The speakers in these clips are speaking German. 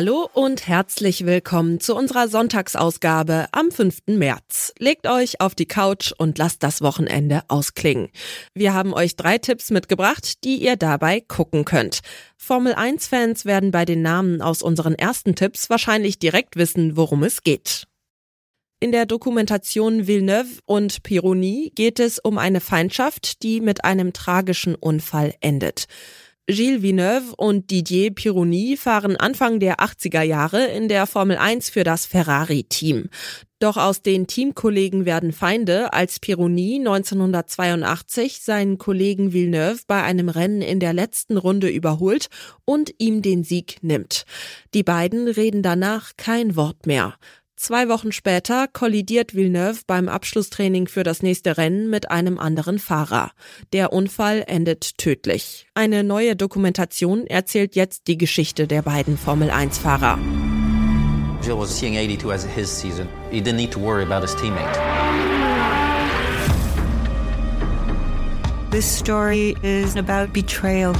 Hallo und herzlich willkommen zu unserer Sonntagsausgabe am 5. März. Legt euch auf die Couch und lasst das Wochenende ausklingen. Wir haben euch drei Tipps mitgebracht, die ihr dabei gucken könnt. Formel 1-Fans werden bei den Namen aus unseren ersten Tipps wahrscheinlich direkt wissen, worum es geht. In der Dokumentation Villeneuve und Pironi geht es um eine Feindschaft, die mit einem tragischen Unfall endet. Gilles Villeneuve und Didier Pironi fahren Anfang der 80er Jahre in der Formel 1 für das Ferrari-Team. Doch aus den Teamkollegen werden Feinde, als Pironi 1982 seinen Kollegen Villeneuve bei einem Rennen in der letzten Runde überholt und ihm den Sieg nimmt. Die beiden reden danach kein Wort mehr. Zwei Wochen später kollidiert Villeneuve beim Abschlusstraining für das nächste Rennen mit einem anderen Fahrer. Der Unfall endet tödlich. Eine neue Dokumentation erzählt jetzt die Geschichte der beiden Formel-1-Fahrer. Gilles was seeing 82 as his season. He didn't need to worry about his teammate. This story is about betrayal.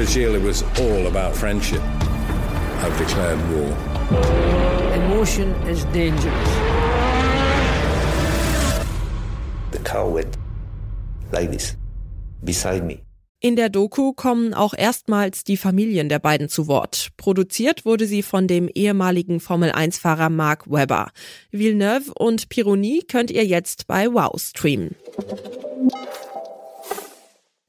It was all about friendship. I've declared war. Emotion is dangerous. The car went like this, beside me. In der Doku kommen auch erstmals die Familien der beiden zu Wort. Produziert wurde sie von dem ehemaligen Formel-1-Fahrer Mark Webber. Villeneuve und Pironi könnt ihr jetzt bei Wow streamen.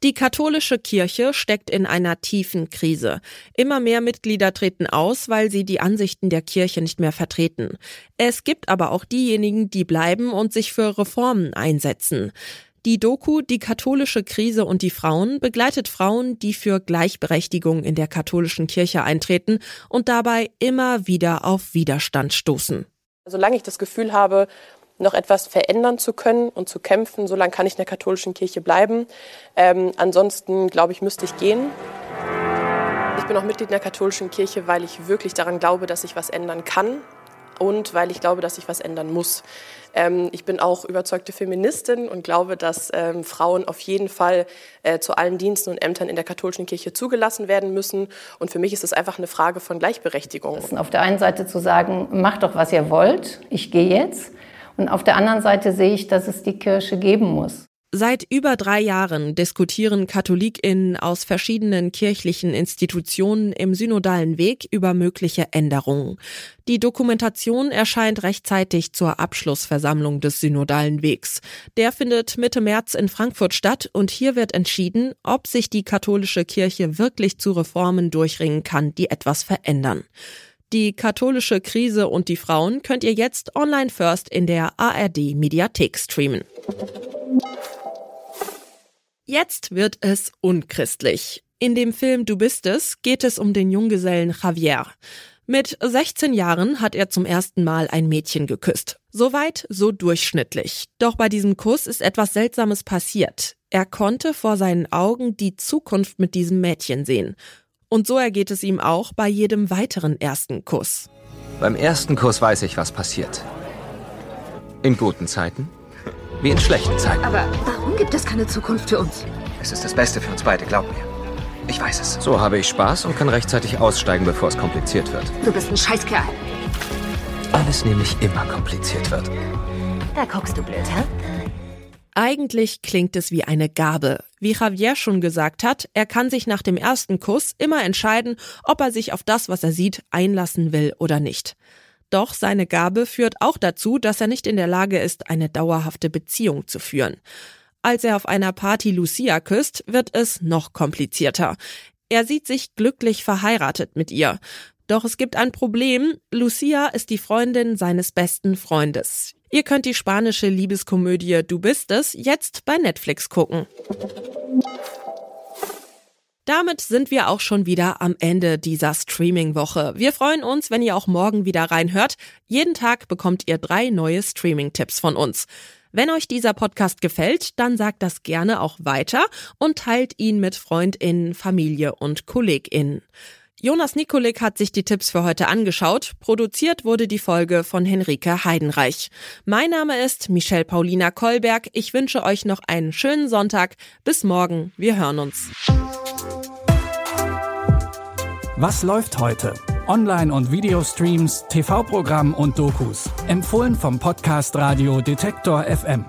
Die katholische Kirche steckt in einer tiefen Krise. Immer mehr Mitglieder treten aus, weil sie die Ansichten der Kirche nicht mehr vertreten. Es gibt aber auch diejenigen, die bleiben und sich für Reformen einsetzen. Die Doku Die katholische Krise und die Frauen begleitet Frauen, die für Gleichberechtigung in der katholischen Kirche eintreten und dabei immer wieder auf Widerstand stoßen. Solange ich das Gefühl habe, noch etwas verändern zu können und zu kämpfen. Solange kann ich in der katholischen Kirche bleiben. Ähm, ansonsten, glaube ich, müsste ich gehen. Ich bin auch Mitglied in der katholischen Kirche, weil ich wirklich daran glaube, dass ich was ändern kann und weil ich glaube, dass ich was ändern muss. Ähm, ich bin auch überzeugte Feministin und glaube, dass ähm, Frauen auf jeden Fall äh, zu allen Diensten und Ämtern in der katholischen Kirche zugelassen werden müssen. Und für mich ist es einfach eine Frage von Gleichberechtigung. Auf der einen Seite zu sagen, macht doch, was ihr wollt, ich gehe jetzt. Und auf der anderen Seite sehe ich, dass es die Kirche geben muss. Seit über drei Jahren diskutieren KatholikInnen aus verschiedenen kirchlichen Institutionen im synodalen Weg über mögliche Änderungen. Die Dokumentation erscheint rechtzeitig zur Abschlussversammlung des synodalen Wegs. Der findet Mitte März in Frankfurt statt und hier wird entschieden, ob sich die katholische Kirche wirklich zu Reformen durchringen kann, die etwas verändern. Die katholische Krise und die Frauen könnt ihr jetzt online first in der ARD Mediathek streamen. Jetzt wird es unchristlich. In dem Film Du bist es geht es um den Junggesellen Javier. Mit 16 Jahren hat er zum ersten Mal ein Mädchen geküsst. Soweit, so durchschnittlich. Doch bei diesem Kuss ist etwas Seltsames passiert. Er konnte vor seinen Augen die Zukunft mit diesem Mädchen sehen. Und so ergeht es ihm auch bei jedem weiteren ersten Kuss. Beim ersten Kuss weiß ich, was passiert. In guten Zeiten, wie in schlechten Zeiten. Aber warum gibt es keine Zukunft für uns? Es ist das Beste für uns beide, glaub mir. Ich weiß es. So habe ich Spaß und kann rechtzeitig aussteigen, bevor es kompliziert wird. Du bist ein Scheißkerl. Alles nämlich immer kompliziert wird. Da guckst du blöd, hä? Eigentlich klingt es wie eine Gabe. Wie Javier schon gesagt hat, er kann sich nach dem ersten Kuss immer entscheiden, ob er sich auf das, was er sieht, einlassen will oder nicht. Doch seine Gabe führt auch dazu, dass er nicht in der Lage ist, eine dauerhafte Beziehung zu führen. Als er auf einer Party Lucia küsst, wird es noch komplizierter. Er sieht sich glücklich verheiratet mit ihr. Doch es gibt ein Problem. Lucia ist die Freundin seines besten Freundes. Ihr könnt die spanische Liebeskomödie Du bist es jetzt bei Netflix gucken. Damit sind wir auch schon wieder am Ende dieser Streaming-Woche. Wir freuen uns, wenn ihr auch morgen wieder reinhört. Jeden Tag bekommt ihr drei neue Streaming-Tipps von uns. Wenn euch dieser Podcast gefällt, dann sagt das gerne auch weiter und teilt ihn mit Freundinnen, Familie und Kolleginnen. Jonas Nikolik hat sich die Tipps für heute angeschaut. Produziert wurde die Folge von Henrike Heidenreich. Mein Name ist Michelle Paulina Kolberg. Ich wünsche euch noch einen schönen Sonntag. Bis morgen. Wir hören uns. Was läuft heute? Online- und Videostreams, TV-Programm und Dokus. Empfohlen vom Podcast Radio Detektor FM.